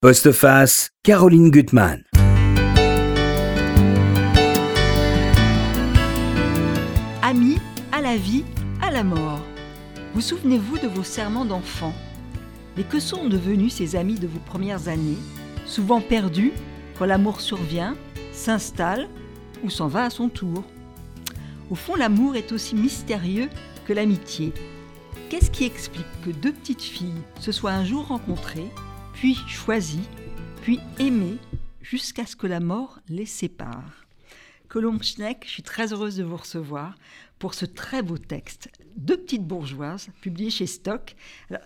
Postface, Caroline Gutmann. Amis, à la vie, à la mort. Vous souvenez-vous de vos serments d'enfant Mais que sont devenus ces amis de vos premières années, souvent perdus quand l'amour survient, s'installe ou s'en va à son tour Au fond, l'amour est aussi mystérieux que l'amitié. Qu'est-ce qui explique que deux petites filles se soient un jour rencontrées puis choisi, puis aimé, jusqu'à ce que la mort les sépare. Colombe Schneck, je suis très heureuse de vous recevoir pour ce très beau texte. Deux petites bourgeoises, publié chez Stock.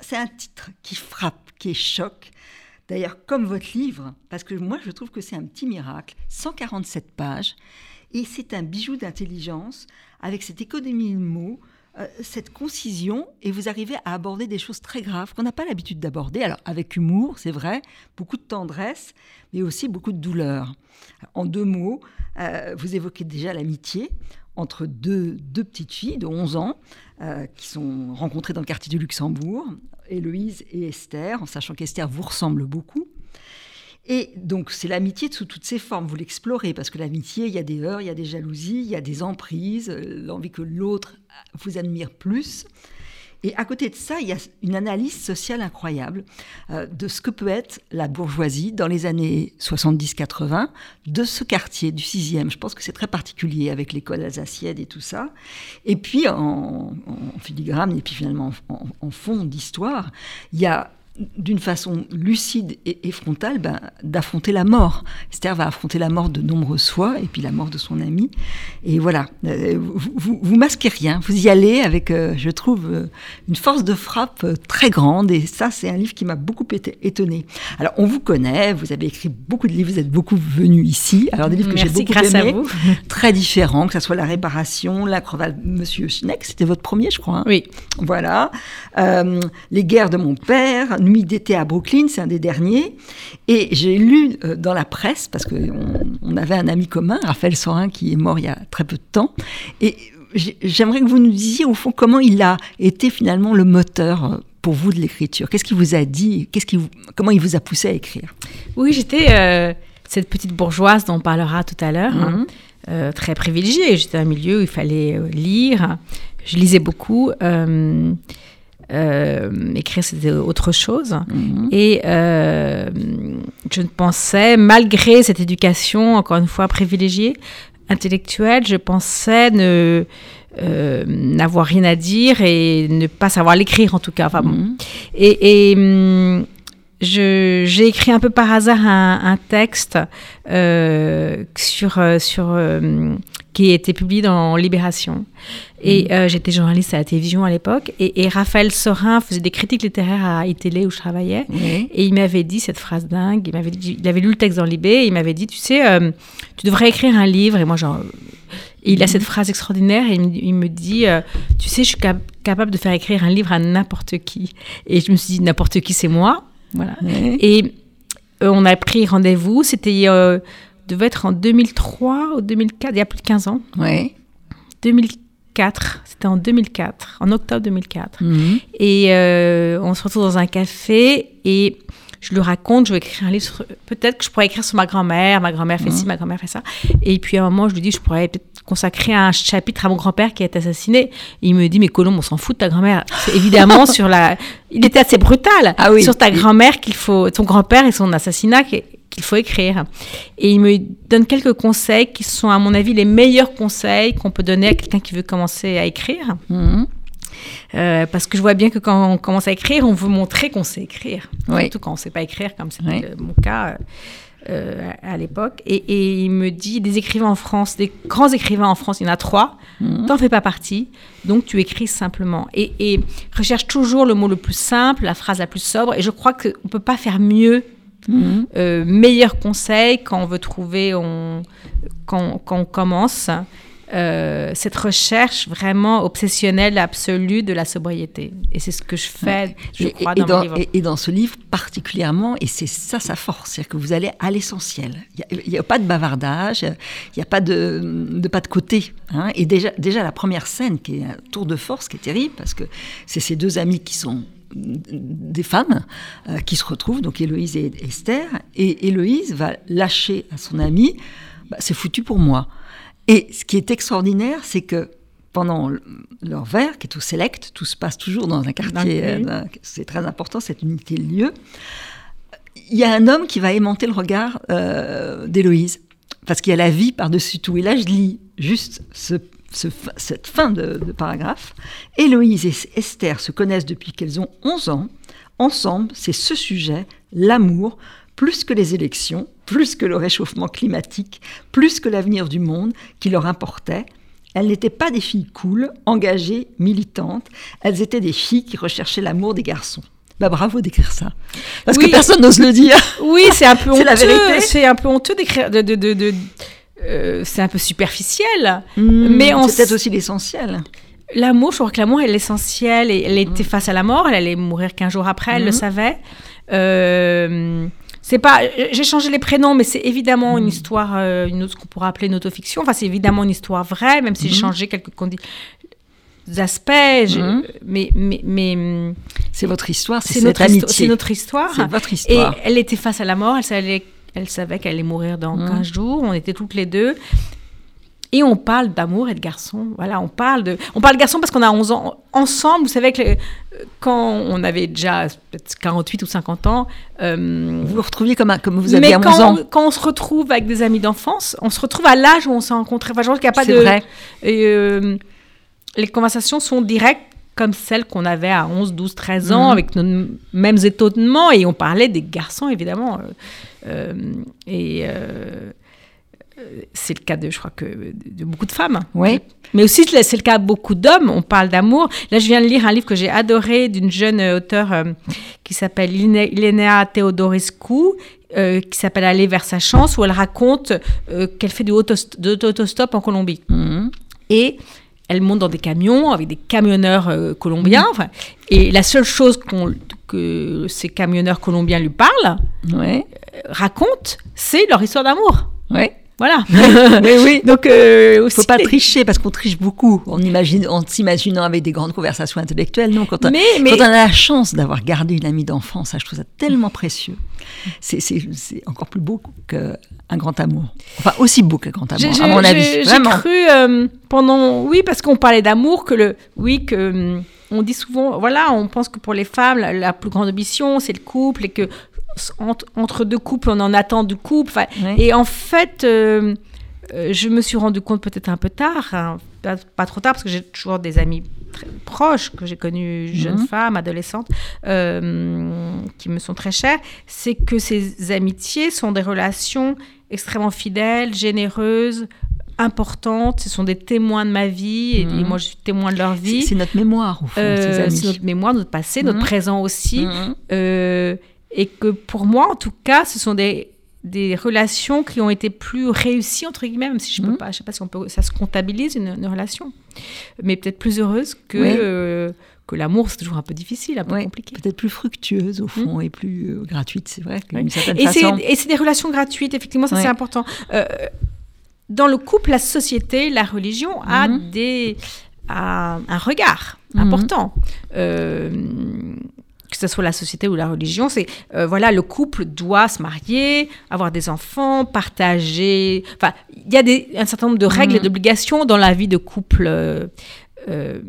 C'est un titre qui frappe, qui choque. D'ailleurs, comme votre livre, parce que moi je trouve que c'est un petit miracle, 147 pages, et c'est un bijou d'intelligence avec cette économie de mots, euh, cette concision et vous arrivez à aborder des choses très graves qu'on n'a pas l'habitude d'aborder. Alors avec humour, c'est vrai, beaucoup de tendresse, mais aussi beaucoup de douleur. En deux mots, euh, vous évoquez déjà l'amitié entre deux, deux, petites filles de 11 ans euh, qui sont rencontrées dans le quartier du Luxembourg, Héloïse et Esther, en sachant qu'Esther vous ressemble beaucoup. Et donc, c'est l'amitié sous toutes ses formes. Vous l'explorez parce que l'amitié, il y a des heurts, il y a des jalousies, il y a des emprises, euh, l'envie que l'autre vous admire plus. Et à côté de ça, il y a une analyse sociale incroyable euh, de ce que peut être la bourgeoisie dans les années 70-80 de ce quartier du 6e. Je pense que c'est très particulier avec l'école alsacienne et tout ça. Et puis en, filigrane, et puis finalement en, en fond d'histoire, il y a d'une façon lucide et, frontale, ben, d'affronter la mort. Esther va affronter la mort de nombreuses fois, et puis la mort de son ami. Et voilà, euh, vous, vous, masquez rien, vous y allez avec, euh, je trouve, euh, une force de frappe très grande, et ça, c'est un livre qui m'a beaucoup étonné. Alors, on vous connaît, vous avez écrit beaucoup de livres, vous êtes beaucoup venu ici. Alors, des livres que j'ai beaucoup vous. très différents, que ce soit La Réparation, La Creval, Monsieur Schneck, c'était votre premier, je crois. Hein. oui. Voilà. les guerres de mon père, Nuit d'été à Brooklyn, c'est un des derniers. Et j'ai lu euh, dans la presse, parce qu'on on avait un ami commun, Raphaël Sorin, qui est mort il y a très peu de temps. Et j'aimerais que vous nous disiez, au fond, comment il a été finalement le moteur euh, pour vous de l'écriture Qu'est-ce qu'il vous a dit Qu'est-ce qui Comment il vous a poussé à écrire? Oui, j'étais euh, cette petite bourgeoise dont on parlera tout à l'heure. Hein, mhm. très privilégiée. J'étais dans un milieu où il fallait lire. Je lisais beaucoup. Euh, écrire, c'était autre chose. Mhm. Et euh, je pensais, malgré cette éducation, encore une fois privilégiée, intellectuelle, je pensais ne euh, n'avoir rien à dire et ne pas savoir l'écrire en tout cas. Enfin, mhm. Et, hum, j'ai écrit un peu par hasard un, texte sur, sur qui a été publié dans Libération. Et euh, j'étais journaliste à la télévision à l'époque. Et, Raphaël Sorin faisait des critiques littéraires à iTélé où je travaillais. Et il m'avait dit cette phrase dingue. Il, m'avait il avait lu le texte dans Libé. Et il m'avait dit, tu sais, euh, tu devrais écrire un livre. Et moi, genre... il a cette phrase extraordinaire et il me, dit, euh, tu sais, je suis capable de faire écrire un livre à n'importe qui. Et je me suis dit, n'importe qui, c'est moi. Voilà. Et on a pris rendez-vous. C'était devait être en 2003 ou 2004, il y a plus de 15 ans. Oui. 2004, c'était en 2004, en octobre 2004. Mhm. Et euh, on se retrouve dans un café et je lui raconte, je vais écrire un livre, peut-être que je pourrais écrire sur ma grand-mère, ma grand-mère fait ci, mhm. ma grand-mère fait ça. Et puis à un moment, je lui dis, je pourrais peut-être consacrer un chapitre à mon grand-père qui a été assassiné. il me dit, mais Colombe, on s'en fout de ta grand-mère. C'est évidemment sur la... Il était assez brutal. Ah oui. Sur ta grand-mère qu'il faut... Ton grand-père et son assassinat qui qu'il faut écrire. Et il me donne quelques conseils qui sont, à mon avis, les meilleurs conseils qu'on peut donner à quelqu'un qui veut commencer à écrire. Mhm. Euh, parce que je vois bien que quand on commence à écrire, on veut montrer qu'on sait écrire. Surtout quand on ne sait pas écrire, comme c'était mon cas euh, à l'époque. Et, il me dit, des écrivains en France, des grands écrivains en France, il y en a trois, mhm. t'en fais pas partie, donc tu écris simplement. Et, et, recherche toujours le mot le plus simple, la phrase la plus sobre. Et je crois qu'on ne peut pas faire mieux Euh, meilleur conseil quand on veut trouver, on, quand, quand on commence, euh, cette recherche vraiment obsessionnelle, absolue de la sobriété. Et c'est ce que je fais, je et, crois, dans, mon livre. Et, dans ce livre particulièrement, et c'est ça sa force, c'est-à-dire que vous allez à l'essentiel. Il n'y a, pas de bavardage, il n'y a pas de, de, pas de côté. Hein. Et déjà, déjà, la première scène, qui est un tour de force, qui est terrible, parce que c'est ces deux amis qui sont des femmes euh, qui se retrouvent, donc Héloïse et Esther, et Héloïse va lâcher à son amie, bah, c'est foutu pour moi. Et ce qui est extraordinaire, c'est que pendant leur verre, qui est au Select, tout se passe toujours dans un quartier, euh, c'est très important cette unité de lieu, il y a un homme qui va aimanter le regard euh, d'Héloïse, parce qu'il y a la vie par-dessus tout. Et là, je lis juste cette fin de, de, paragraphe. Héloïse et Esther se connaissent depuis qu'elles ont 11 ans. Ensemble, c'est ce sujet, l'amour, plus que les élections, plus que le réchauffement climatique, plus que l'avenir du monde, qui leur importait. Elles n'étaient pas des filles cool, engagées, militantes, elles étaient des filles qui recherchaient l'amour des garçons. Bah bravo d'écrire ça. Parce que personne n'ose le dire. Oui, c'est un peu honteux. la vérité. C'est un peu honteux d'écrire. De, de, de, euh, c'est un peu superficiel. Hmm, mais c'est peut-être aussi l'essentiel. L'amour, je crois que l'amour est l'essentiel. Elle était hmm. face à la mort. Elle allait mourir 15 jours après. Elle le hmm. savait. Euh, c'est pas, j'ai changé les prénoms, mais c'est évidemment une histoire, euh, une autre qu'on pourrait appeler une autofiction. Enfin, c'est évidemment une histoire vraie, même si j'ai changé quelques aspects. Mais, mais, mais c'est votre histoire, c'est notre. C'est notre histoire. C'est votre histoire. Et elle était face à la mort. Elle savait, elle savait qu'elle allait mourir dans 15 mhm. jours. On était toutes les deux. Et on parle d'amour et de garçon. Voilà, on parle de, on parle de garçon parce qu'on a 11 ans ensemble. Vous savez que quand on avait déjà 48 ou 50 ans. Euh, vous vous retrouviez comme, comme vous aviez 11 ans. Quand on se retrouve avec des amis d'enfance, on se retrouve à l'âge où on s'est rencontrés. Enfin, je pense qu'il n'y a pas de. vrai. Euh, les conversations sont directes comme celles qu'on avait à 11, 12, 13 ans, mhm. avec nos mêmes étonnements, et on parlait des garçons, évidemment. Euh, et c'est le cas de, je crois que, de beaucoup de femmes. Oui. Mais aussi, c'est le cas de beaucoup d'hommes. On parle d'amour. Là, je viens de lire un livre que j'ai adoré d'une jeune auteure euh, qui s'appelle Iléna Teodorescu, euh, qui s'appelle Aller vers sa chance, où elle raconte euh, qu'elle fait du autostop en Colombie. Mhm. Et elle monte dans des camions avec des camionneurs colombiens. Mhm. et la seule chose que ces camionneurs colombiens lui parlent, ouais. racontent, c'est leur histoire d'amour. Ouais. Voilà. Mais oui. Donc, euh, faut pas tricher parce qu'on triche beaucoup en, imagine, en s'imaginant avec des grandes conversations intellectuelles. Non, quand, on, mais, quand on a la chance d'avoir gardé une amie d'enfance, ça, je trouve ça tellement précieux. C'est encore plus beau qu'un grand amour. Enfin, aussi beau qu'un grand amour, à mon avis. J'ai cru euh, pendant, oui, parce qu'on parlait d'amour que le, oui, que hum, on dit souvent, voilà, on pense que pour les femmes, la plus grande ambition, c'est le couple et que entre, deux couples, on en attend du couple. Et en fait, euh, euh, je me suis rendu compte peut-être un peu tard, hein, pas, trop tard, parce que j'ai toujours des amis très proches que j'ai connus, jeunes mhm. femmes, adolescentes, euh, qui me sont très chères, c'est que ces amitiés sont des relations extrêmement fidèles, généreuses, importantes. Ce sont des témoins de ma vie et, mhm. moi je suis témoin de leur vie. C'est notre mémoire au fond. c'est notre mémoire, notre passé, notre mhm. présent aussi et que pour moi, en tout cas, ce sont des, des relations qui ont été plus réussies, entre guillemets, même si je ne peux mhm. pas, je sais pas si on peut, ça se comptabilise une, relation, mais peut-être plus heureuse que, euh, que l'amour, c'est toujours un peu difficile, un peu compliqué. Peut-être plus fructueuse au fond et plus euh, gratuite, c'est vrai, et c'est des relations gratuites, effectivement, ça c'est important. Euh, dans le couple, la société, la religion a mhm. des a un regard mhm. important que ce soit la société ou la religion, c'est euh, voilà, le couple doit se marier, avoir des enfants, partager. Enfin, il y a des, un certain nombre de règles et mhm. d'obligations dans la vie de couple. Euh, euh,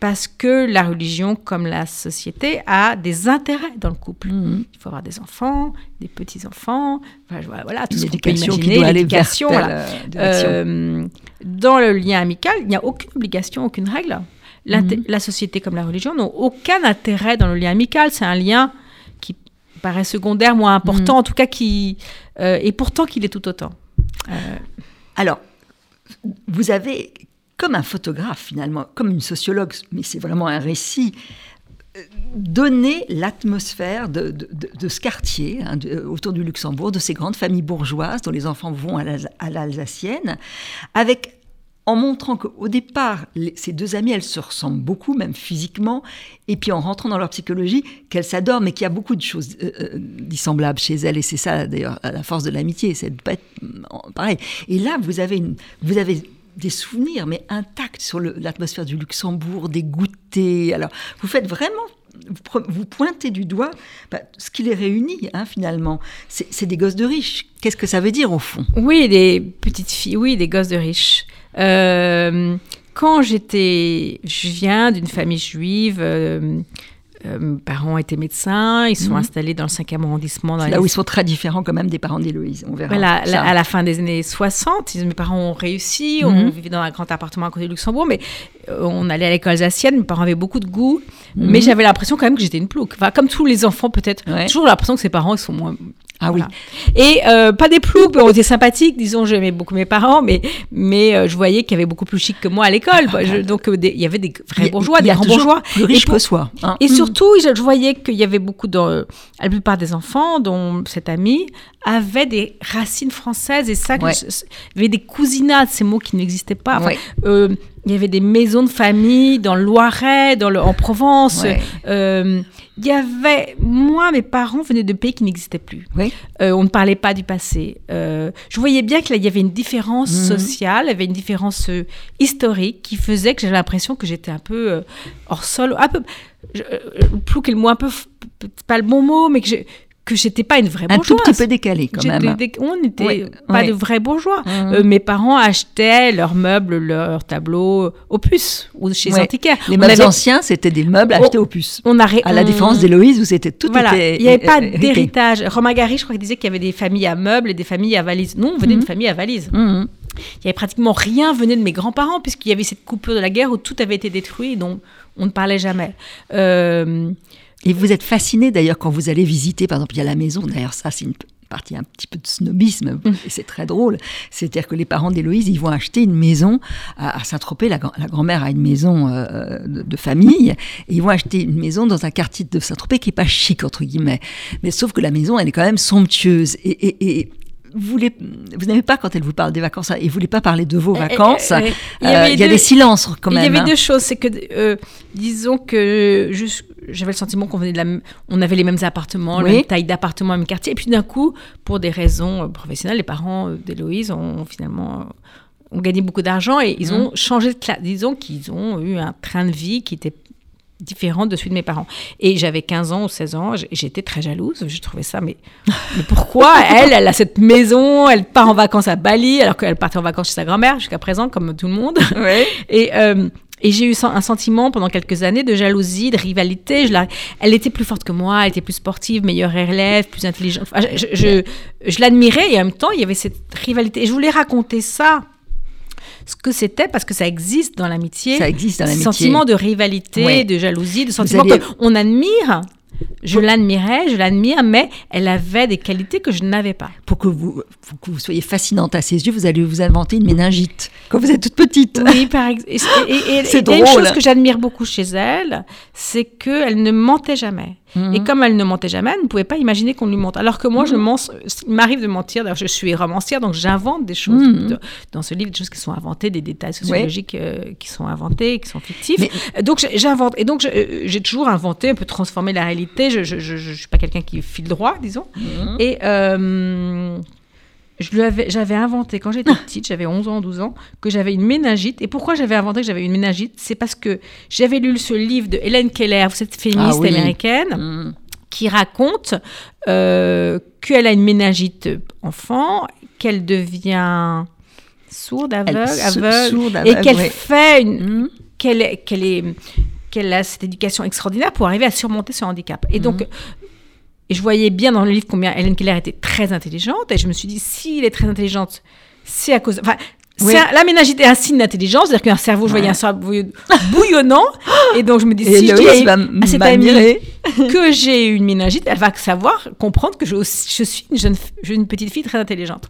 parce que la religion, comme la société, a des intérêts dans le couple. Mhm. Il faut avoir des enfants, des petits-enfants, enfin, voilà, tout ce qu'on peut imaginer, l'éducation. Voilà. dans le lien amical, il n'y a aucune obligation, aucune règle. Mhm. La société comme la religion n'ont aucun intérêt dans le lien amical. C'est un lien qui paraît secondaire, moins important, mhm. en tout cas qui... Euh, et pourtant qu'il est tout autant. Euh, Alors, vous avez, comme un photographe finalement, comme une sociologue, mais c'est vraiment un récit, euh, donné l'atmosphère de, ce quartier hein, autour du Luxembourg, de ces grandes familles bourgeoises dont les enfants vont à l'Alsacienne, avec en montrant qu'au départ, ces deux amies, elles se ressemblent beaucoup, même physiquement, et puis en rentrant dans leur psychologie, qu'elles s'adorent, mais qu'il y a beaucoup de choses euh, euh, dissemblables chez elles, et c'est ça d'ailleurs la force de l'amitié, c'est de pas être pareil. Et là, vous avez, une, vous avez des souvenirs, mais intacts sur l'atmosphère du Luxembourg, des goûters. Alors, vous faites vraiment vous, pointez du doigt bah, ce qui les réunit, hein, finalement. C'est des gosses de riches. Qu'est-ce que ça veut dire, au fond? Oui, des petites filles, oui, des gosses de riches. Euh, quand j'étais, je viens d'une famille juive. Euh, euh, mes parents étaient médecins, ils sont mhm. installés dans le 5e arrondissement. Dans là où ils sont très différents quand même des parents d'Héloïse, on verra. à la fin des années 60, mes parents ont réussi, on mhm. vivait dans un grand appartement à côté de Luxembourg, mais on allait à l'école alsacienne, mes parents avaient beaucoup de goût, mhm. mais j'avais l'impression quand même que j'étais une plouque. Enfin, comme tous les enfants peut-être, toujours l'impression que ses parents ils sont moins, ah oui. Et euh, pas des ploucs, on était sympathiques, disons, j'aimais beaucoup mes parents, mais, mais euh, je voyais qu'il y avait beaucoup plus chic que moi à l'école. donc euh, il y avait des vrais bourgeois, des grands bourgeois. Plus riches que soi. Hein. Et surtout, je, voyais qu'il y avait beaucoup, de, la plupart des enfants, dont cet ami, avaient des racines françaises et ça, y avait des cousinats, ces mots qui n'existaient pas. Il y avait des maisons de famille dans le Loiret, dans le, en Provence il y avait, moi, mes parents venaient de pays qui n'existaient plus. Oui. Euh, on ne parlait pas du passé. Euh, je voyais bien qu'il y avait une différence mhm. sociale, il y avait une différence euh, historique qui faisait que j'avais l'impression que j'étais un peu hors sol, un peu, plus que le mot un peu, pas le bon mot, mais que je, que j'étais pas une vraie bourgeoise. Un tout petit peu décalé quand même. on n'était pas de vrais bourgeois. Mmh. Euh, mes parents achetaient leurs meubles, leurs tableaux au puce ou chez ouais. Antiquaires. Les meubles anciens, c'était des meubles achetés au puce. On a À la différence d'Héloïse où c'était tout voilà. était Il n'y avait pas d'héritage. Romain Gary, je crois qu'il disait qu'il y avait des familles à meubles et des familles à valises. Nous, on venait d'une mmh. famille à valises. Mmh. Il y avait pratiquement rien venait de mes grands-parents puisqu'il y avait cette coupure de la guerre où tout avait été détruit, donc on ne parlait jamais. Euh, et vous êtes fasciné d'ailleurs quand vous allez visiter, par exemple, il y a la maison, d'ailleurs ça c'est une partie un petit peu de snobisme, mm. et c'est très drôle. C'est-à-dire que les parents d'Héloïse, ils vont acheter une maison à, Saint-Tropez. La, grand-mère a une maison euh, de, famille, et ils vont acheter une maison dans un quartier de Saint-Tropez qui est pas chic, entre guillemets. Mais sauf que la maison, elle est quand même somptueuse. et, vous, vous n'aimez pas quand elle vous parle des vacances et vous voulez pas parler de vos eh, eh, vacances. Eh, il y, a des silences quand même. Il y avait hein. deux choses, c'est que euh, disons que j'avais le sentiment qu'on venait de la, on avait les mêmes appartements, la même taille d'appartement, le même quartier, et puis d'un coup, pour des raisons euh, professionnelles, les parents euh, d'Héloïse ont finalement ont gagné beaucoup d'argent et ils mmh. ont changé de classe. Disons qu'ils ont eu un train de vie qui était différente de celui de mes parents. Et j'avais 15 ans ou 16 ans, j'étais très jalouse, je trouvais ça, mais, mais pourquoi elle, elle a cette maison, elle part en vacances à Bali, alors qu'elle partait en vacances chez sa grand-mère jusqu'à présent, comme tout le monde. Et, euh, et j'ai eu un sentiment pendant quelques années de jalousie, de rivalité. Je la, elle était plus forte que moi, elle était plus sportive, meilleure élève, plus intelligente. je, je, je l'admirais et en même temps, il y avait cette rivalité. Et je voulais raconter ça ce que c'était parce que ça existe dans l'amitié. Ça existe dans l'amitié. Sentiment de rivalité, de jalousie, de sentiment qu'on admire je l'admirais, je l'admire, mais elle avait des qualités que je n'avais pas. Pour que vous, que vous soyez fascinante à ses yeux, vous allez vous inventer une méningite quand vous êtes toute petite. Oui, par exemple. Et, et, et, une chose que j'admire beaucoup chez elle, c'est qu'elle ne mentait jamais. Et mhm. comme elle ne mentait jamais, elle ne pouvait pas imaginer qu'on lui mente. Alors que moi, je mhm. il m'arrive de mentir. D'ailleurs, je suis romancière, donc j'invente des choses mhm. dans ce livre, des choses qui sont inventées, des détails sociologiques euh, qui sont inventés, qui sont fictifs. Donc j'invente. Et donc euh, j'ai toujours inventé, un peu transformé la réalité. Je ne suis pas quelqu'un qui file droit, disons. Et euh, j'avais inventé quand j'étais petite, j'avais 11 ans, 12 ans, que j'avais une méningite. Et pourquoi j'avais inventé que j'avais une méningite? C'est parce que j'avais lu ce livre de Hélène Keller, cette féministe ah américaine, mm. qui raconte euh, qu'elle a une méningite enfant, qu'elle devient sourde, aveugle, et qu'elle fait une, mm. qu'elle est qu'elle a cette éducation extraordinaire pour arriver à surmonter ce handicap. Et donc, mm. Et je voyais bien dans le livre combien Hélène Keller était très intelligente. Et je me suis dit, s'il est très intelligente, c'est à cause. La ménagite est un signe d'intelligence, c'est-à-dire qu'un cerveau, je voyais un cerveau bouillonnant. et donc je me dis, si je dis à cette amie que j'ai une ménagite, elle va savoir, comprendre que je, je suis une, jeune, une petite fille très intelligente.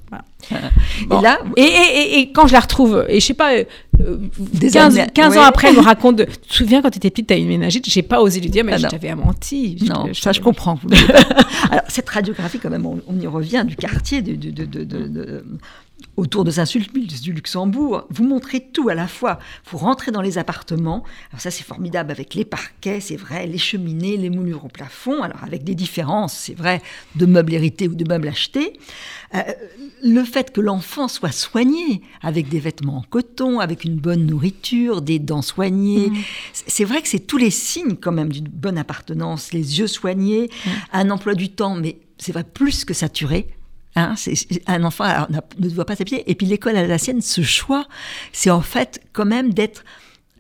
Et, là, et, et, quand je la retrouve, et je sais pas, 15, euh, 15 ans après, elle me raconte, de, tu te souviens quand tu étais petite, tu as une ménagite, j'ai pas osé lui dire, mais ah je t'avais menti. Non, ça je comprends. Alors cette radiographie, quand même, on, y revient du quartier, de, de, de autour de Saint-Sulpice, du Luxembourg. Vous montrez tout à la fois. Vous rentrez dans les appartements. Alors ça, c'est formidable avec les parquets, c'est vrai, les cheminées, les moulures au plafond. Alors avec des différences, c'est vrai, de meubles hérités ou de meubles achetés. euh, le fait que l'enfant soit soigné avec des vêtements en coton, avec une bonne nourriture, des dents soignées, Mm. c'est vrai que c'est tous les signes quand même d'une bonne appartenance, les yeux soignés, Mm. un emploi du temps, mais c'est vrai plus que saturé. Hein, un enfant ne doit pas s'habiller. Et puis l'école alsacienne, ce choix, c'est en fait quand même d'être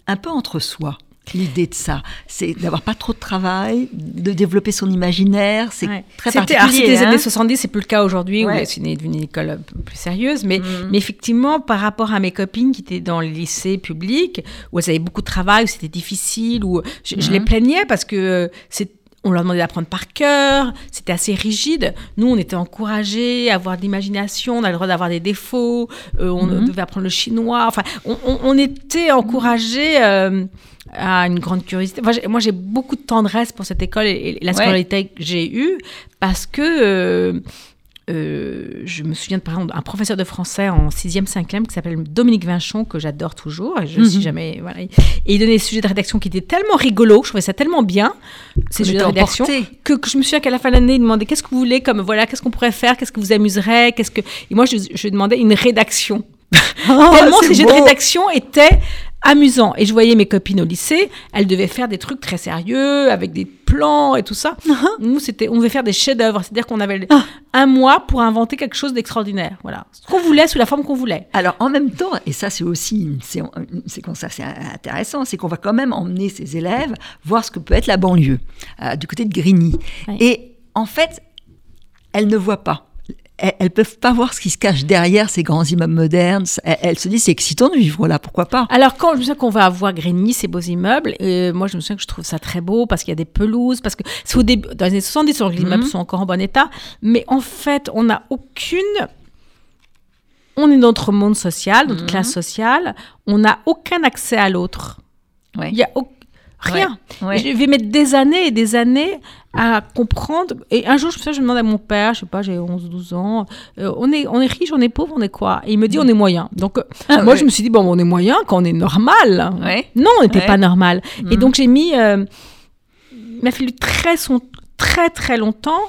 un peu entre soi. L'idée de ça, c'est d'avoir pas trop de travail, de développer son imaginaire, c'est Ouais. très particulier. c'était les hein. années 70, c'est plus le cas aujourd'hui, Ouais. où c'est devenu une école plus sérieuse. Mais, Mhm. mais effectivement, par rapport à mes copines qui étaient dans les lycées publics, où elles avaient beaucoup de travail, où c'était difficile, où je, je les Mhm. plaignais parce que euh, c'est on leur demandait d'apprendre par cœur, c'était assez rigide. Nous, on était encouragés à avoir de l'imagination, on avait le droit d'avoir des défauts, euh, on Mhm. devait apprendre le chinois. Enfin, on, on- on était encouragés euh, à une grande curiosité. Enfin, moi, j'ai beaucoup de tendresse pour cette école et, et la Ouais. scolarité que j'ai eue parce que euh, euh, je me souviens de, par exemple d'un professeur de français en 6e, 5e qui s'appelle Dominique Vinchon, que j'adore toujours. Et je Mhm. suis jamais. Voilà. Et il donnait des sujets de rédaction qui étaient tellement rigolos, je trouvais ça tellement bien, ces sujets de rédaction, que, que je me souviens qu'à la fin de l'année, il demandait qu'est-ce que vous voulez, comme voilà, qu'est-ce qu'on pourrait faire, qu'est-ce que vous amuserait, qu'est-ce que. Et moi, je, je demandais une rédaction. Oh, Tellement ces jeux de rédaction étaient amusants. Et je voyais mes copines au lycée, elles devaient faire des trucs très sérieux, avec des plans et tout ça. Nous, c'était, on devait faire des chefs-d'œuvre. C'est-à-dire qu'on avait Ah. un mois pour inventer quelque chose d'extraordinaire. Voilà. Ce qu'on voulait, sous la forme qu'on voulait. Alors en même temps, et ça c'est aussi une, sé- une séquence assez intéressante, c'est qu'on va quand même emmener ces élèves voir ce que peut être la banlieue, euh, du côté de Grigny. Et en fait, elles ne voient pas. Elles, elles peuvent pas voir ce qui se cache derrière ces grands immeubles modernes. Elles, elles se disent c'est excitant de vivre là, pourquoi pas? Alors, quand je me souviens qu'on va avoir Grigny, ces beaux immeubles, et moi, je me souviens que je trouve ça très beau parce qu'il y a des pelouses, parce que c'est au début, dans les années 70, donc les Mhm. immeubles sont encore en bon état, mais en fait, on n'a aucune. On est dans notre monde social, notre Mhm. classe sociale, on n'a aucun accès à l'autre. Ouais. Il y a au- rien. Ouais. Je vais mettre des années et des années à comprendre. Et un jour, je je demande à mon père, je sais pas, j'ai 11, 12 ans, euh, on, est, on est riche, on est pauvre, on est quoi? Et il me dit, on est moyen. Donc, euh, Ah moi, ouais. je me suis dit, bon, on est moyen quand on est normal. Non, on n'était pas normal. Et Mhm. donc, j'ai mis. euh, il m'a fallu très, son- très, très longtemps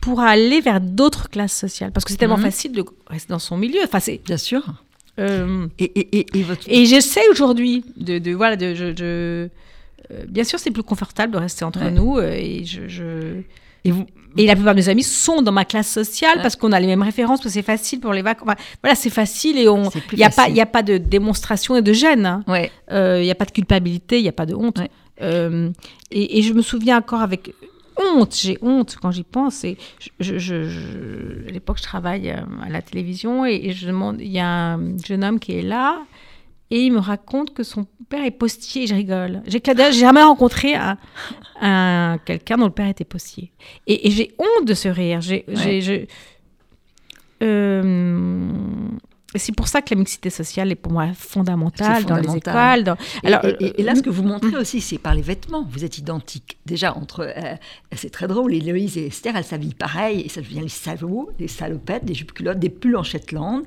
pour aller vers d'autres classes sociales. Parce que c'est tellement Mhm. facile de rester dans son milieu. Enfin, c'est. Bien sûr. euh, Et, et, et, et votre... et j'essaie aujourd'hui de, de voilà de euh, bien sûr c'est plus confortable de rester entre Ouais. nous euh, et je, je- et vous, et la plupart de mes amis sont dans ma classe sociale Ouais. parce qu'on a les mêmes références parce que c'est facile pour les vacances Enfin, voilà c'est facile et on il y a pas il y a pas de démonstration et de gêne hein. ouais. Euh, il a pas de culpabilité il y a pas de honte Ouais. Euh, et, et je me souviens encore avec honte j'ai honte quand j'y pense et je, je- je- je- à l'époque je travaille euh, à la télévision et, et je demande il y a un jeune homme qui est là et il me raconte que son père est postier et je rigole. J'ai jamais rencontré un, un- quelqu'un dont le père était postier. Et, et j'ai honte de ce rire. J'ai euh, c'est pour ça que la mixité sociale est pour moi fondamentale dans les écoles. dans- Alors, et, et- et là, euh, ce que vous montrez aussi, c'est par les vêtements. Vous êtes identiques. Déjà, entre. euh, c'est très drôle. Héloïse et Esther, elles s'habillent pareil. Et ça devient les salauds, les salopettes, des jupes culottes, des pulls en Shetland.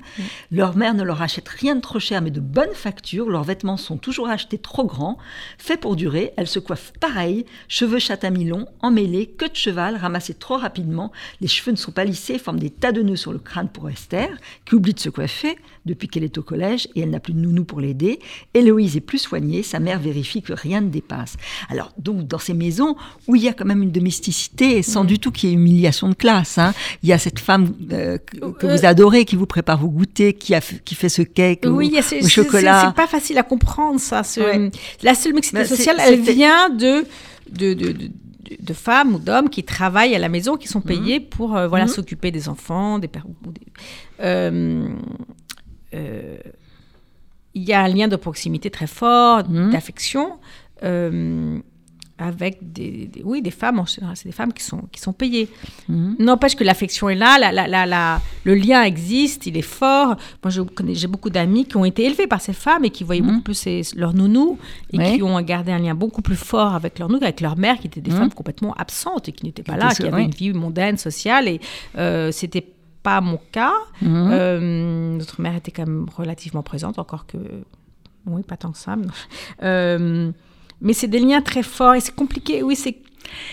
Leur mère ne leur achète rien de trop cher, mais de bonne facture. Leurs vêtements sont toujours achetés trop grands, faits pour durer. Elles se coiffent pareil. Cheveux châtain mi-long, emmêlés, queue de cheval, ramassés trop rapidement. Les cheveux ne sont pas lissés, forment des tas de nœuds sur le crâne pour Esther, qui oublie de se coiffer depuis qu'elle est au collège et elle n'a plus de nounou pour l'aider. Héloïse est plus soignée, sa mère vérifie que rien ne dépasse. Alors, donc, dans ces maisons où il y a quand même une domesticité, sans du tout qu'il y ait humiliation de classe, hein, il y a cette femme euh, que, que Euh, vous adorez, qui vous prépare vos goûters, qui, a, f- qui fait ce cake au, oui, a ce- au chocolat. C'est pas facile à comprendre ça. ce- Ouais. La seule mixité sociale, elle vient de, de, de, de- de femmes ou d'hommes qui travaillent à la maison, qui sont payés pour euh, voilà Mhm. s'occuper des enfants, des pères. ou des- Euh, euh, Il y a un lien de proximité très fort, Mhm. d'affection. euh, avec des, des- oui des femmes en général c'est des femmes qui sont qui sont payées Mhm. N'empêche que l'affection est là, la, la, la, la- le lien existe, il est fort. Moi, j'ai beaucoup d'amis qui ont été élevés par ces femmes et qui voyaient Mhm. beaucoup plus ces- leur nounou et Ouais. qui ont gardé un lien beaucoup plus fort avec leur nounou qu'avec leur mère, qui étaient des Mhm. femmes complètement absentes et qui n'étaient pas là, qui avaient ouais. une vie mondaine, sociale. Et euh, c'était pas mon cas. Mhm. Euh, notre mère était quand même relativement présente, encore que. Oui, pas tant que ça. mais- Euh, mais c'est des liens très forts et c'est compliqué. Oui, c'est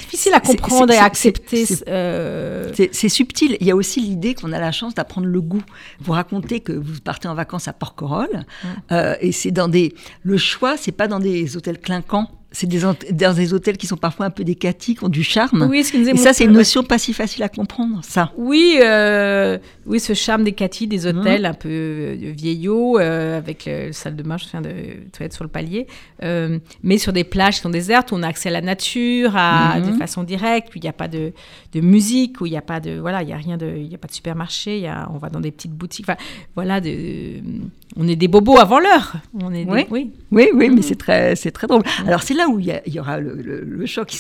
difficile à comprendre et à accepter. c'est- euh, C'est subtil. Il y a aussi l'idée qu'on a la chance d'apprendre le goût. Vous racontez que vous partez en vacances à Porquerolles, euh, et c'est dans des. Le choix, c'est pas dans des hôtels clinquants. C'est des, dans des hôtels qui sont parfois un peu décatis, qui ont du charme. Oui, ce qui nous et ça, c'est une notion pas si facile à comprendre. Ça. Oui, euh, oui, ce charme des Cathy, des hôtels un peu euh, vieillots, euh, avec le salle de bain, je me souviens de toilettes sur le palier, euh, mais sur des plages qui sont désertes, où on a accès à la nature, à, Mhm. de façon directe, où il n'y a pas de, de musique, où il n'y a pas de, voilà, il y a rien de, il y a pas de supermarché, il y a, on va dans des petites boutiques, enfin, voilà, de, on est des bobos avant l'heure. On est, des- Oui. oui. Oui, oui, Mhm. mais c'est très, c'est très drôle. Alors c'est là où il y, a- il y aura le, le- le choc.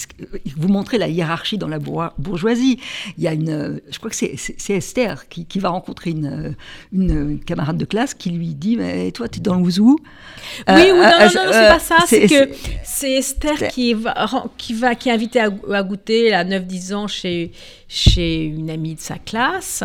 Vous montrez la hiérarchie dans la bourg- bourgeoisie. Il y a une, euh, je crois que c'est, Esther qui, qui va rencontrer une, euh, une camarade de classe qui lui dit, mais toi, tu es dans le ouzou. Oui, ou non, non, non, non, c'est pas ça. C'est que c'est- Esther qui va, qui va, qui est invitée à, à goûter à 9-10 ans chez, chez une amie de sa classe.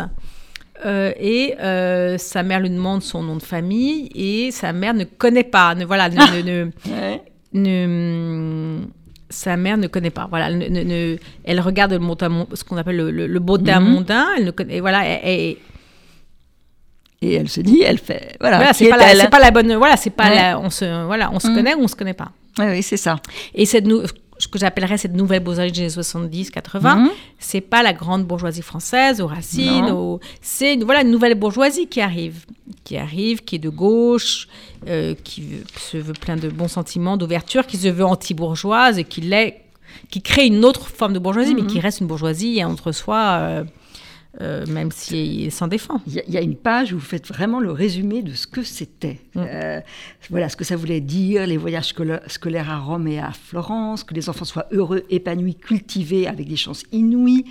Euh, et euh, sa mère lui demande son nom de famille et sa mère ne connaît pas. Ne, voilà, ne, ne- ne- Ouais. Ne- sa mère ne connaît pas. Voilà, ne- ne- elle regarde le monta- mon- ce qu'on appelle le, le, le beauté Mhm. mondain. Elle ne connaît, et voilà, et- et- elle se dit, elle fait, voilà, voilà, c'est pas, la- pas la bonne. Voilà, c'est pas Ouais. la- on se, voilà, on se Mhm. connaît ou on se connaît pas. Oui, oui, c'est ça. Et cette ce que j'appellerais cette nouvelle bourgeoisie des années 70-80, Mhm. c'est pas la grande bourgeoisie française aux racines, aux- c'est une- voilà une nouvelle bourgeoisie qui arrive, qui arrive, qui est de gauche, euh, qui veut- se veut plein de bons sentiments, d'ouverture, qui se veut anti-bourgeoise et qui l'est, qui crée une autre forme de bourgeoisie, mais Mhm. qui reste une bourgeoisie entre soi, euh, euh, même si elle s'en défend. Il y, a- il y a une page où vous faites vraiment le résumé de ce que c'était. Mm. Euh, voilà ce que ça voulait dire, les voyages scolaires à Rome et à Florence, que les enfants soient heureux, épanouis, cultivés, avec des chances inouïes.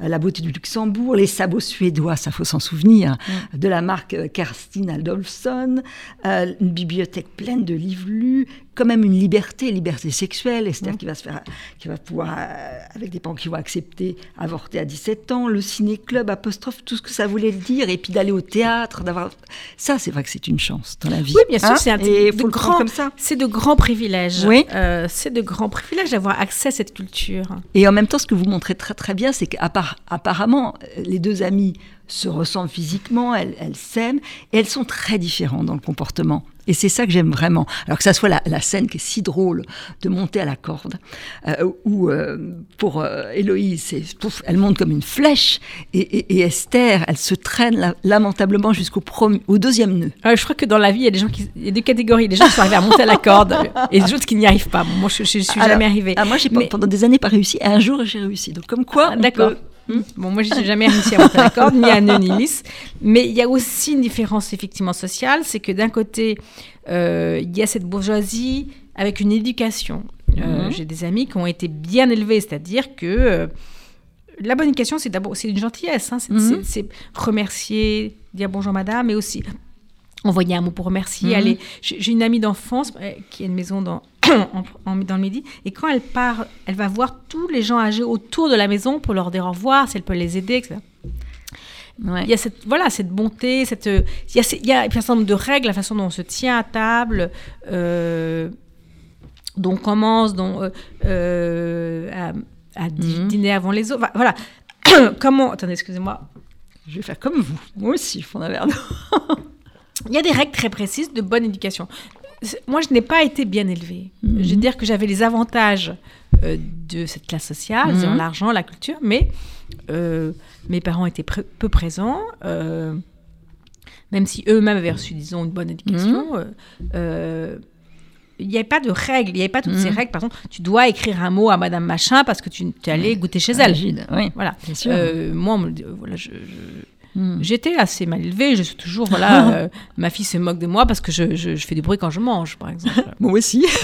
euh, La beauté du Luxembourg, les sabots suédois, ça faut s'en souvenir, de la marque Kerstin Adolfsson, une bibliothèque pleine de livres lus, quand même une liberté, liberté sexuelle, Esther qui va se faire, qui va pouvoir, euh, avec des parents qui vont accepter, avorter à 17 ans, le ciné-club, apostrophe, tout ce que ça voulait dire, et puis d'aller au théâtre, d'avoir... Ça, c'est vrai que c'est une chance dans la vie. Oui, bien sûr, Hein c'est un Et de grand- comme ça. C'est de grands privilèges. Oui. Euh, c'est de grands privilèges d'avoir accès à cette culture. Et en même temps, ce que vous montrez très très bien, c'est qu'apparemment, les deux amies se ressemblent physiquement, elles s'aiment, et elles sont très différentes dans le comportement. Et c'est ça que j'aime vraiment. Alors que ça soit la, la scène qui est si drôle de monter à la corde, euh, où euh, pour euh, Héloïse, pouf, elle monte comme une flèche, et, et- et Esther, elle se traîne la- lamentablement jusqu'au au deuxième nœud. Euh, je crois que dans la vie, il y a des gens qui, il y a deux catégories. Des gens qui sont arrivés à monter à la corde et des autres qui n'y arrivent pas. Moi, je, je suis Alors, jamais arrivée. Ah, moi, j'ai Mais- pendant des années pas réussi. Et un jour, j'ai réussi. Donc, comme quoi, Ah, D'accord. Hmm. Bon, moi, je n'ai jamais réussi à monter la corde, ni à nœud, ni lisse. Mais il y a aussi une différence, effectivement, sociale. C'est que d'un côté, euh, il y a cette bourgeoisie avec une éducation. Euh, Mhm. J'ai des amis qui ont été bien élevés, c'est-à-dire que euh, la bonne éducation, c'est d'abord c'est une gentillesse. hein. C'est Mhm. c'est- remercier, dire bonjour madame, mais aussi envoyer un mot pour remercier. Aller- J'ai une amie d'enfance qui a une maison dans, dans le Midi, et quand elle part, elle va voir tous les gens âgés autour de la maison pour leur dire au revoir, si elle peut les aider, etc. Il y a cette, voilà, cette bonté, cette, il, y a, ces- il y a un certain nombre de règles, la façon dont on se tient à table, euh, dont on commence, dont, euh, euh, à, Mhm. dîner avant les autres. Enfin, Voilà. Comment. Attendez, excusez-moi. Je vais faire comme vous. Moi aussi, un verre d'eau. Il y a des règles très précises de bonne éducation. Moi, je n'ai pas été bien élevée. Mhm. Je veux dire que j'avais les avantages euh, de cette classe sociale, Mhm. l'argent, la culture, mais euh, mes parents étaient pr- peu présents. euh, même si eux-mêmes avaient reçu, disons, une bonne éducation, euh, il n'y avait pas de règles, il n'y avait pas toutes ces Mhm. règles. Par exemple, tu dois écrire un mot à Madame Machin parce que tu es allé goûter chez elle. Oui. Voilà. Bien sûr. Euh, moi, on me voilà, je- je, Mm. J'étais assez mal élevée. Je suis toujours, voilà, euh, ma fille se moque de moi parce que je, je- je fais du bruit quand je mange, par exemple. Moi aussi.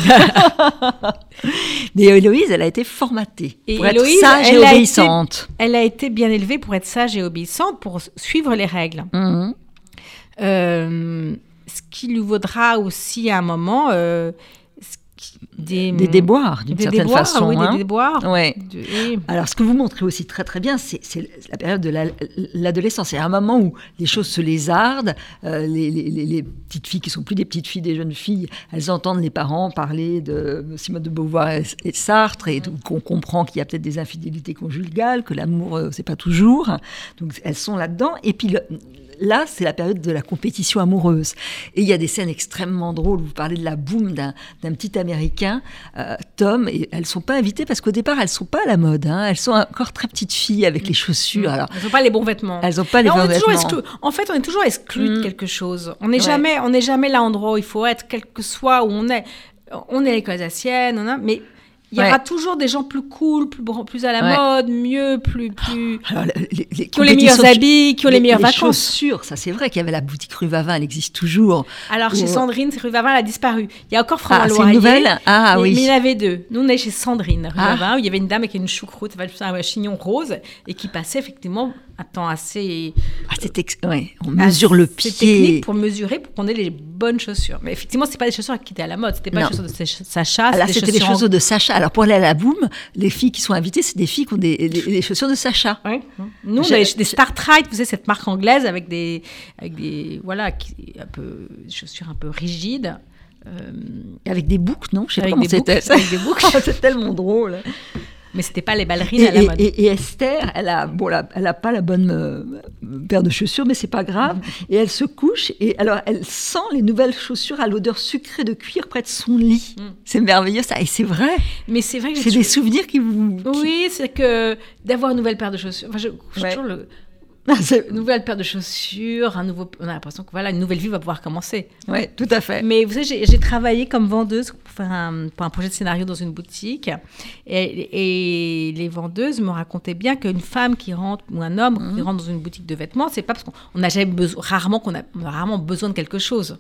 Mais Héloïse, elle a été formatée Et pour être sage et a obéissante. Elle a été bien élevée pour être sage et obéissante, pour suivre les règles. Mhm. Euh, ce qui lui vaudra aussi à un moment, euh, des, des, déboires, d'une certaine déboires, façon. Oui, hein. des déboires. Ouais. De- Alors, ce que vous montrez aussi très très bien, c'est la période de la- l'adolescence. C'est un moment où les choses se lézardent. euh, les, les- petites filles qui sont plus des petites filles, des jeunes filles, elles entendent les parents parler de Simone de Beauvoir et, et Sartre, et donc on comprend qu'il y a peut-être des infidélités conjugales, que l'amour euh, c'est pas toujours. Donc elles sont là-dedans. Et puis le- là, c'est la période de la compétition amoureuse. Et il y a des scènes extrêmement drôles. Vous parlez de la boum d'un petit Américain, euh, Tom, et elles sont pas invitées parce qu'au départ, elles sont pas à la mode. hein. Elles sont encore très petites filles avec les chaussures. Alors, Elles n'ont pas les bons vêtements. elles ont pas les Là, on bons vêtements. exclu- En fait, on est toujours exclu de Mm. quelque chose. On n'est Ouais. jamais, on n'est jamais l'endroit où il faut être, quel que soit où on est. On est l'école asienne, on a- mais il y Ouais. aura toujours des gens plus cool, plus, à la Ouais. mode, mieux, plus, plus Alors, les, les qui ont les meilleurs habits, qui ont les, meilleures vacances. chaussures, ça c'est vrai qu'il y avait la boutique rue Vavin, elle existe toujours. Alors chez Sandrine, rue Vavin, elle a disparu. Il y a encore François Ah, c'est une Loirier, nouvelle? Ah oui. mais il y en avait deux. Nous, on est chez Sandrine, rue Ah. Vavin, où il y avait une dame avec une choucroute, un chignon rose, et qui passait effectivement un temps assez Ah, ouais, on mesure le pied. technique pour mesurer, pour qu'on ait les bonnes chaussures. Mais effectivement, c'est pas des chaussures qui étaient à la mode. C'était pas les chaussures de Sa- Sacha. Ah, là, c'était les chaussures de Sacha. Alors, pour aller à la boum, les filles qui sont invitées, c'est des filles qui ont des, les chaussures de Sacha. Ouais. Nous, on avait des Star vous savez, cette marque anglaise avec des, avec des, voilà, qui, un peu, des chaussures un peu rigides. euh, Avec des boucles, non? Je sais pas comment des c'était. avec des boucles. c'est tellement drôle. Mais c'était pas les ballerines Et, à la mode. et- et Esther, elle a, bon, elle a pas la bonne euh, paire de chaussures, mais c'est pas grave. Et elle se couche et alors elle sent les nouvelles chaussures à l'odeur sucrée de cuir près de son lit. Mm. C'est merveilleux ça. Et c'est vrai. Mais c'est vrai C'est des souvenirs qui vous. qui- Oui, c'est que d'avoir une nouvelle paire de chaussures. Enfin, je, je Ouais. toujours le- une nouvelle paire de chaussures, un nouveau. On a l'impression que voilà, une nouvelle vie va pouvoir commencer. Ouais, tout à fait. Mais vous savez, j'ai- travaillé comme vendeuse pour faire un, pour un projet de scénario dans une boutique. Et, et les vendeuses me racontaient bien qu'une femme qui rentre, ou un homme qui rentre dans une boutique de vêtements, c'est pas parce qu'on on a jamais besoin, rarement qu'on a, on a rarement besoin de quelque chose.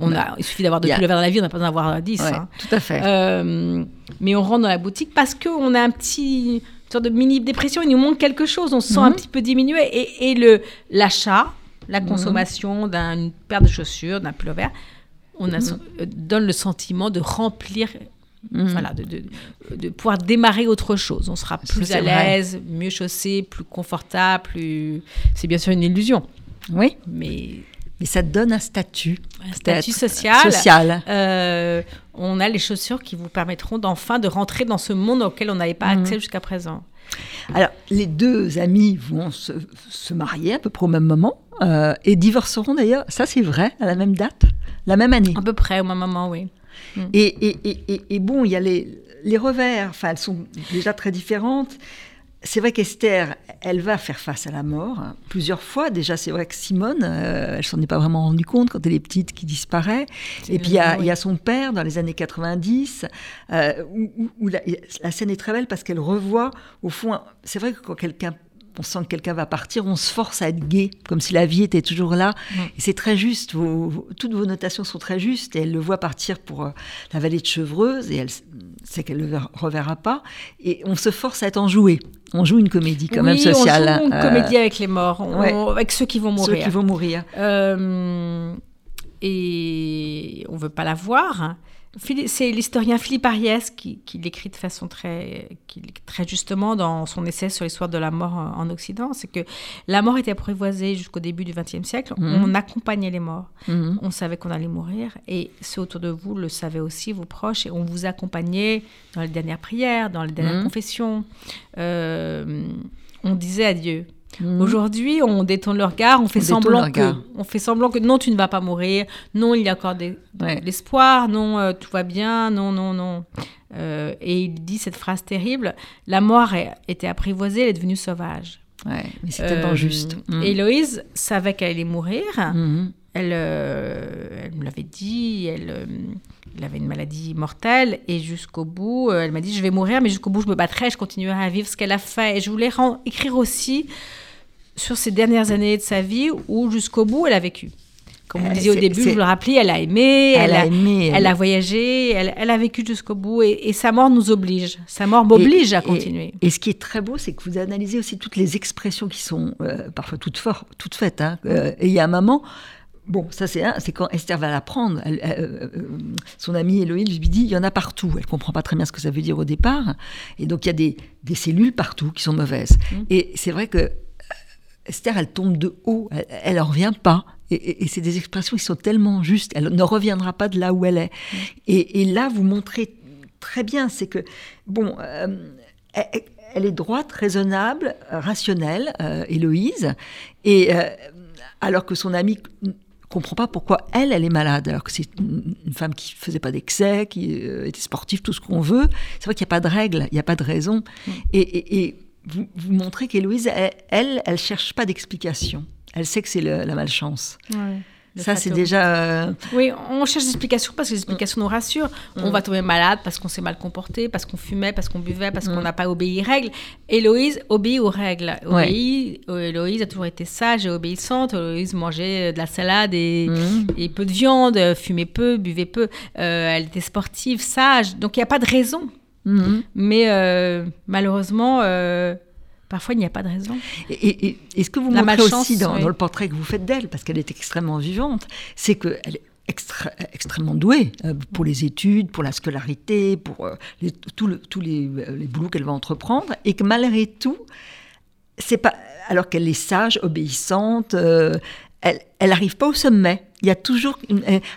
On a, il suffit d'avoir deux Il y a- pullovers dans la vie, on n'a pas besoin d'en avoir 10. Ouais, hein. tout à fait. Euh, mais on rentre dans la boutique parce qu'on a un petit sorte de mini dépression, il nous manque quelque chose, on se sent Mhm. un petit peu diminué et, et le l'achat, la consommation d'une paire de chaussures, d'un pullover, on a, son- euh, donne le sentiment de remplir. Mhm. Voilà, de, de, de pouvoir démarrer autre chose. On sera plus à l'aise, mieux chaussé, plus confortable, plus. C'est bien sûr une illusion, Oui, mais mais ça donne un statut. un statut. Social. Euh, on a les chaussures qui vous permettront d'enfin de rentrer dans ce monde auquel on n'avait pas accès jusqu'à présent. Alors, les deux amis vont se, se marier à peu près au même moment euh, et divorceront d'ailleurs, ça c'est vrai, à la même date, la même année. À peu près au même moment, oui. Et, et, et, et- et bon, il y a les, les revers, enfin, elles sont déjà très différentes. C'est vrai qu'Esther, elle va faire face à la mort hein, plusieurs fois. Déjà, c'est vrai que Simone, euh, elle s'en est pas vraiment rendue compte quand elle est petite, qui disparaît. Et puis, il y, a, oui. il y a son père dans les années 90, euh, où, où- où la, la scène est très belle parce qu'elle revoit, au fond, c'est vrai que quand quelqu'un on sent que quelqu'un va partir, on se force à être gai, comme si la vie était toujours là. Et c'est très juste, vos- toutes vos notations sont très justes. Et elle le voit partir pour euh, la vallée de Chevreuse, et elle sait qu'elle ne le ver- reverra pas. Et on se force à être enjoué. On joue une comédie quand même sociale. on joue une euh, comédie avec les morts, on- ouais. avec ceux qui vont ceux mourir. qui vont mourir. Euh, et on veut pas la voir. C'est l'historien Philippe Ariès qui, qui l'écrit de façon très, qui, très justement dans son essai sur l'histoire de la mort en, en Occident. C'est que la mort était apprivoisée jusqu'au début du XXe siècle. Mhm. On accompagnait les morts. Mhm. On savait qu'on allait mourir et ceux autour de vous le savaient aussi, vos proches, et on vous accompagnait dans les dernières prières, dans les dernières Mhm. confessions. Euh, on disait adieu. Mhm. Aujourd'hui, on détourne le regard, on fait semblant que, on fait semblant que non, tu ne vas pas mourir, non, il y a encore Ouais. de l'espoir, non, euh, tout va bien, non, non, non. Euh, et il dit cette phrase terrible la mort est- était apprivoisée, elle est devenue sauvage. Ouais, mais c'est tellement Euh, juste. Et Héloïse savait qu'elle allait mourir. Mhm. Elle, euh, elle me l'avait dit, elle, elle avait une maladie mortelle et jusqu'au bout, elle m'a dit je vais mourir, mais jusqu'au bout je me battrai, je continuerai à vivre ce qu'elle a fait. Et je voulais écrire aussi sur ces dernières années de sa vie où jusqu'au bout elle a vécu. Comme vous Euh, le disiez au début, c'est- vous le rappelez, elle a aimé, Elle a aimé, elle elle- a voyagé, elle, elle a vécu jusqu'au bout et, et sa mort nous oblige. Sa mort m'oblige à continuer. Et, ce qui est très beau, c'est que vous analysez aussi toutes les expressions qui sont euh, parfois toutes, for- toutes faites. hein. Euh, et il y a un moment bon, ça c'est c'est quand Esther va l'apprendre. son amie Héloïse lui dit il y en a partout. Elle comprend pas très bien ce que ça veut dire au départ. Et donc il y a des, des cellules partout qui sont mauvaises. Mmh. Et c'est vrai que Esther, elle tombe de haut, elle n'en revient pas. Et, c'est des expressions qui sont tellement justes, elle ne reviendra pas de là où elle est. Mm. Et, là, vous montrez très bien, c'est que, bon, euh, elle, est droite, raisonnable, rationnelle, euh, Héloïse, et euh, alors que son amie comprend pas pourquoi elle, elle est malade, alors que c'est une, femme qui faisait pas d'excès, qui était sportive, tout ce qu'on veut. C'est vrai qu'il n'y a pas de règle, il n'y a pas de raison. Mm. et vous, vous montrez qu'Héloïse, elle, elle, cherche pas d'explication. Elle sait que c'est la malchance. ça, c'est déjà. Euh, oui, on cherche des explications parce que les explications nous rassurent. On mm. va tomber malade parce qu'on s'est mal comporté, parce qu'on fumait, parce qu'on buvait, parce qu'on mm. n'a pas obéi aux règles. Héloïse obéit aux règles. Euh, Héloïse a toujours été sage et obéissante. Héloïse mangeait de la salade et, mm. peu de viande, fumait peu, buvait peu. Euh, elle était sportive, sage. Donc il n'y a pas de raison. Mhm. Mais euh, malheureusement, euh, parfois il n'y a pas de raison. Et, ce que vous montrez aussi dans, le portrait que vous faites d'elle, parce qu'elle est extrêmement vivante, c'est qu'elle est extrêmement douée euh, pour les études, pour la scolarité, pour tous les, les, boulots qu'elle va entreprendre, et que malgré tout, c'est pas alors qu'elle est sage, obéissante, elle n'arrive pas au sommet. Il y a toujours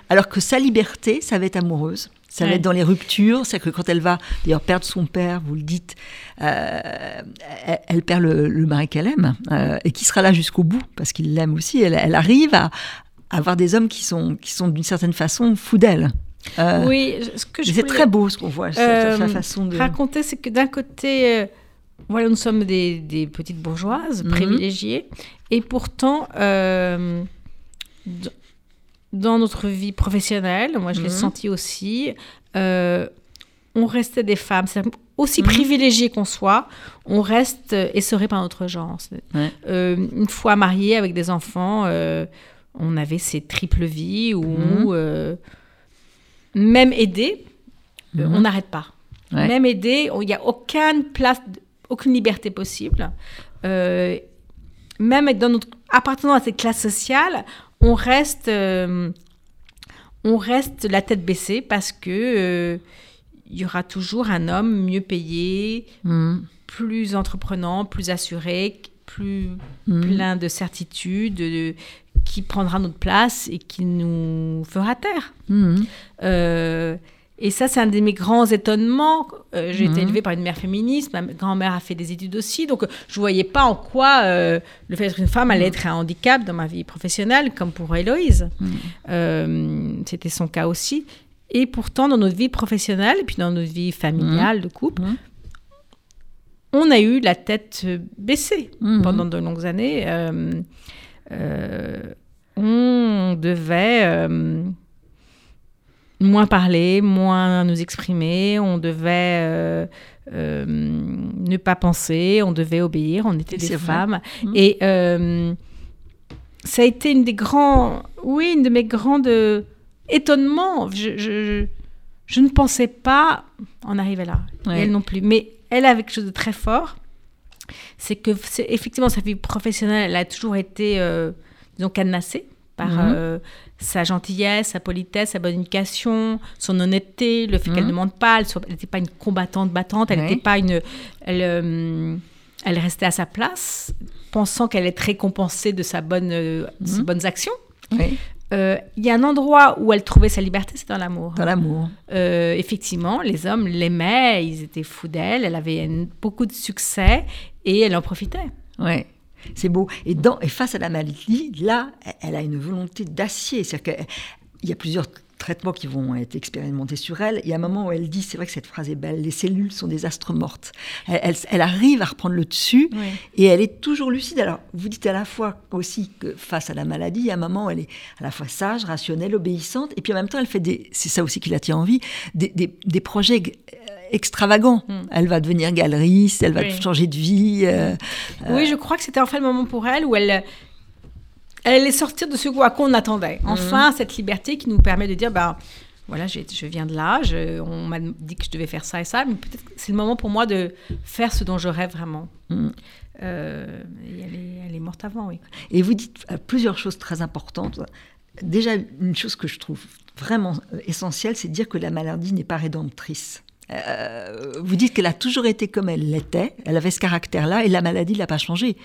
alors que sa liberté, ça va être amoureuse. Ça va être dans les ruptures, c'est que quand elle va d'ailleurs perdre son père, vous le dites, euh, elle, perd le, mari qu'elle aime euh, et qui sera là jusqu'au bout parce qu'il l'aime aussi. Elle, arrive à, avoir des hommes qui sont, qui sont d'une certaine façon fous d'elle. Euh, oui, ce que je c'est très beau ce qu'on voit, sa, façon de raconter, c'est que d'un côté, voilà, nous sommes des, des petites bourgeoises mhm. privilégiées et pourtant dans notre vie professionnelle, moi je l'ai mhm. senti aussi, euh, on restait des femmes, aussi mhm. privilégiées qu'on soit, on reste essoré par notre genre. Euh, une fois mariée avec des enfants, euh, on avait ces triples vies où mhm. même aidé, on n'arrête pas. Même aidé, il n'y a aucune place, aucune liberté possible. même dans notre, appartenant à cette classe sociale, on reste, euh, on reste la tête baissée parce que euh, il y aura toujours un homme mieux payé, mm. plus entreprenant, plus assuré, plus mm. plein de certitudes, qui prendra notre place et qui nous fera taire. Mm. Euh, et ça, c'est un de mes grands étonnements. Euh, j'ai été mhm. élevée par une mère féministe, ma grand-mère a fait des études aussi, donc je ne voyais pas en quoi euh, le fait d'être une femme allait mhm. être un handicap dans ma vie professionnelle, comme pour Héloïse. Mhm. Euh, c'était son cas aussi. Et pourtant, dans notre vie professionnelle, et puis dans notre vie familiale, de couple, on a eu la tête baissée pendant de longues années. on devait moins parler, moins nous exprimer, on devait euh, euh, ne pas penser, on devait obéir, on était des femmes. Mmh. Et euh, ça a été une des grands, oui, une de mes grandes étonnements. Je, je, ne pensais pas en arriver là, elle non plus. Mais elle a quelque chose de très fort, c'est que effectivement sa vie professionnelle, elle a toujours été, disons, cadenassée par mmh sa gentillesse, sa politesse, sa bonne éducation, son honnêteté, le fait qu'elle ne mente pas, elle n'était pas une combattante battante, elle n'était pas une... Elle, euh, elle restait à sa place, pensant qu'elle est récompensée de sa bonne, euh, ses mhm. bonnes actions. Euh, il y a un endroit où elle trouvait sa liberté, c'est dans l'amour. Dans l'amour. effectivement, les hommes l'aimaient, ils étaient fous d'elle, elle avait beaucoup de succès et elle en profitait. Oui. C'est beau. Et, dans, et face à la maladie, là, elle a une volonté d'acier. C'est-à-dire qu'il y a plusieurs traitements qui vont être expérimentés sur elle. Il y a un moment où elle dit, c'est vrai que cette phrase est belle, les cellules sont des astres mortes. Elle, arrive à reprendre le dessus et elle est toujours lucide. Alors, vous dites à la fois aussi que face à la maladie, il y a un moment où elle est à la fois sage, rationnelle, obéissante, et puis en même temps, elle fait des, c'est ça aussi qui la tient en vie, des, des, des projets extravagant. Hmm. Elle va devenir galeriste, elle va changer de vie. Euh, oui, je crois que c'était enfin le moment pour elle où elle, elle allait sortir de ce à quoi on attendait. Hmm. Enfin, cette liberté qui nous permet de dire, ben voilà, je viens de là, on m'a dit que je devais faire ça et ça, mais peut-être c'est le moment pour moi de faire ce dont je rêve vraiment. Hmm. Euh, elle, est, elle, est, morte avant, oui. Et vous dites euh, plusieurs choses très importantes déjà, une chose que je trouve vraiment essentielle, c'est de dire que la maladie n'est pas rédemptrice. Euh, vous dites qu'elle a toujours été comme elle l'était, elle avait ce caractère-là et la maladie ne l'a pas changé.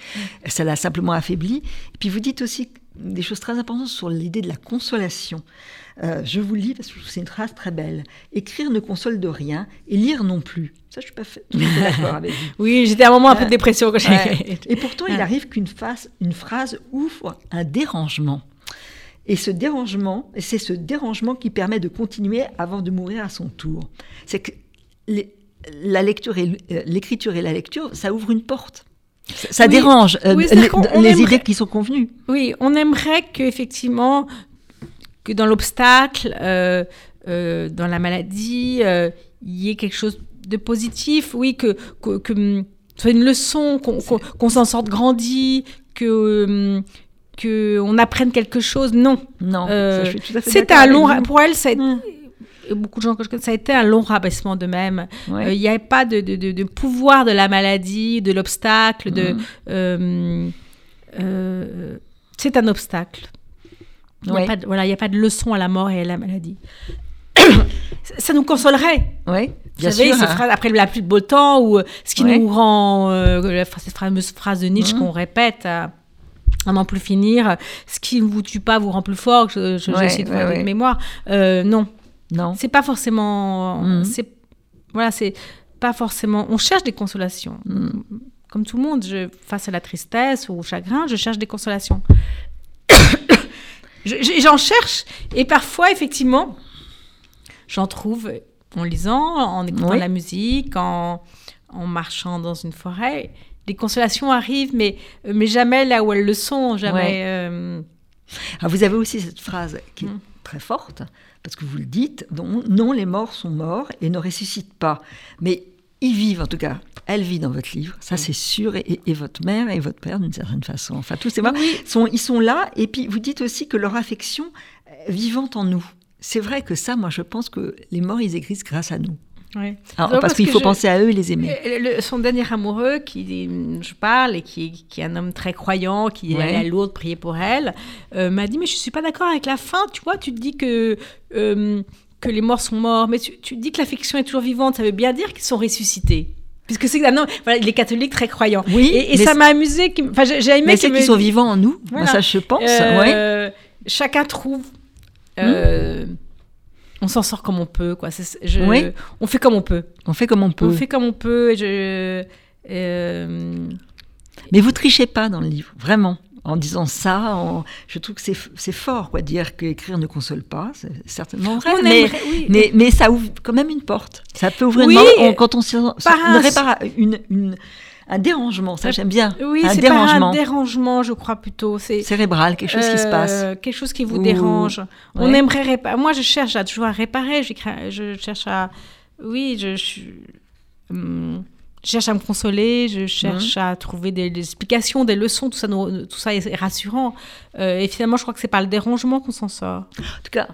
Ça l'a simplement affaibli. Et puis vous dites aussi des choses très importantes sur l'idée de la consolation. Euh, je vous lis parce que c'est une phrase très belle. Écrire ne console de rien et lire non plus. Ça, je suis pas fait, d'accord avec vous. oui, j'étais à un moment un peu de dépression quand j'ai. Ouais. Et pourtant, il arrive qu'une une phrase ouvre un dérangement. Et ce dérangement, c'est ce dérangement qui permet de continuer avant de mourir à son tour. C'est que les, la lecture et l'écriture et la lecture, ça ouvre une porte. Ça, Oui. dérange euh, Oui, les, qu'on- on les aimerait- idées qui sont convenues. Oui, on aimerait qu'effectivement, que dans l'obstacle, euh, euh, dans la maladie, euh, il y ait quelque chose de positif. Oui, que, que, que, hum, ce soit une leçon, qu'on qu'on- qu'on s'en sorte grandi, que, hum, que on apprenne quelque chose. Non. Non, Euh, d'accord un long... Pour elle, ça beaucoup de gens que je connais, ça a été un long rabaissement de même. Ouais. Euh, Il n'y avait pas de, de, de- de pouvoir de la maladie, de l'obstacle, de... Mhm. euh, euh, c'est un obstacle. Il n'y a, pas de- voilà, il y a pas de leçon à la mort et à la maladie. ça, nous consolerait. Oui, Vous savez, sûr. hein. phrases, après la pluie de beau temps, ou euh, ce qui Ouais. nous rend, euh, la, cette fameuse phrase de Nietzsche Mhm. qu'on répète à, à n'en plus finir, ce qui ne vous tue pas vous rend plus fort, je, je, Ouais, j'essaie de faire ouais. de mémoire. Euh, non, Non. c'est pas forcément. Mhm. C'est voilà, c'est pas forcément. On cherche des consolations. Mm. Comme tout le monde, je, face à la tristesse ou au chagrin, je cherche des consolations. Je- je- J'en cherche et parfois, effectivement, j'en trouve en lisant, en écoutant Oui. la musique, en, en marchant dans une forêt. Les consolations arrivent, mais, mais jamais là où elles le sont. Jamais. Ouais. euh, Ah, vous avez aussi cette phrase qui est Mm. Très forte, parce que vous le dites, non, non, les morts sont morts et ne ressuscitent pas. Mais ils vivent en tout cas. Elle vit dans votre livre, ça c'est sûr, et, votre mère et votre père d'une certaine façon. Enfin, tous ces morts, sont, ils sont là, et puis vous dites aussi que leur affection est vivante en nous. C'est vrai que ça, moi je pense que les morts, ils existent grâce à nous. Ouais. Alors, Non, parce parce qu'il faut je- penser à eux et les aimer. Le- son dernier amoureux, qui je parle, et qui, qui est un homme très croyant, qui est Ouais. allé à Lourdes prier pour elle, euh, m'a dit Mais je suis pas d'accord avec la fin. Tu vois, tu te dis que, euh, que les morts sont morts, mais tu, tu dis que l'affection est toujours vivante. Ça veut bien dire qu'ils sont ressuscités. Puisque c'est un homme, voilà, il est catholique très croyant. Oui, Et, ça m'a amusé. Enfin, j'ai aimé Mais c'est qu'il qu'ils sont vivants en nous, Voilà. moi ça je pense. euh, ouais. Chacun trouve. euh, On s'en sort comme on peut, quoi. Je- Oui. On fait comme on peut. On fait comme on peut. On fait comme on peut. Et je, euh, Mais vous trichez pas dans le livre, vraiment. En disant ça, je trouve que c'est fort, quoi, dire qu'écrire ne console pas, c'est certainement vrai. on mais, aimerait- oui. mais, mais ça ouvre quand même une porte. Ça peut ouvrir Oui, une porte quand on s'y- une- une- un dérangement, ça Euh, j'aime bien. Oui, c'est pas un dérangement, je crois plutôt. C'est cérébral, quelque chose qui se passe. euh, quelque chose qui vous Ou- dérange. On aimerait réparer. Moi, je cherche à toujours à réparer. Je cherche à. Oui, je, je- hum, je cherche à me consoler. Je cherche à trouver des, des explications, des leçons. Tout ça, nous- tout ça est rassurant. Euh, et finalement, je crois que c'est par le dérangement qu'on s'en sort. En tout cas,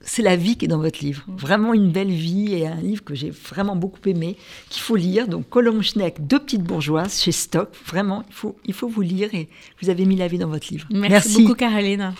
c'est la vie qui est dans votre livre. Vraiment une belle vie et un livre que j'ai vraiment beaucoup aimé, qu'il faut lire. Donc, Colombe Schneck, Deux petites bourgeoises chez Stock. Vraiment, il faut, il faut vous lire et vous avez mis la vie dans votre livre. Merci, beaucoup, Caroline.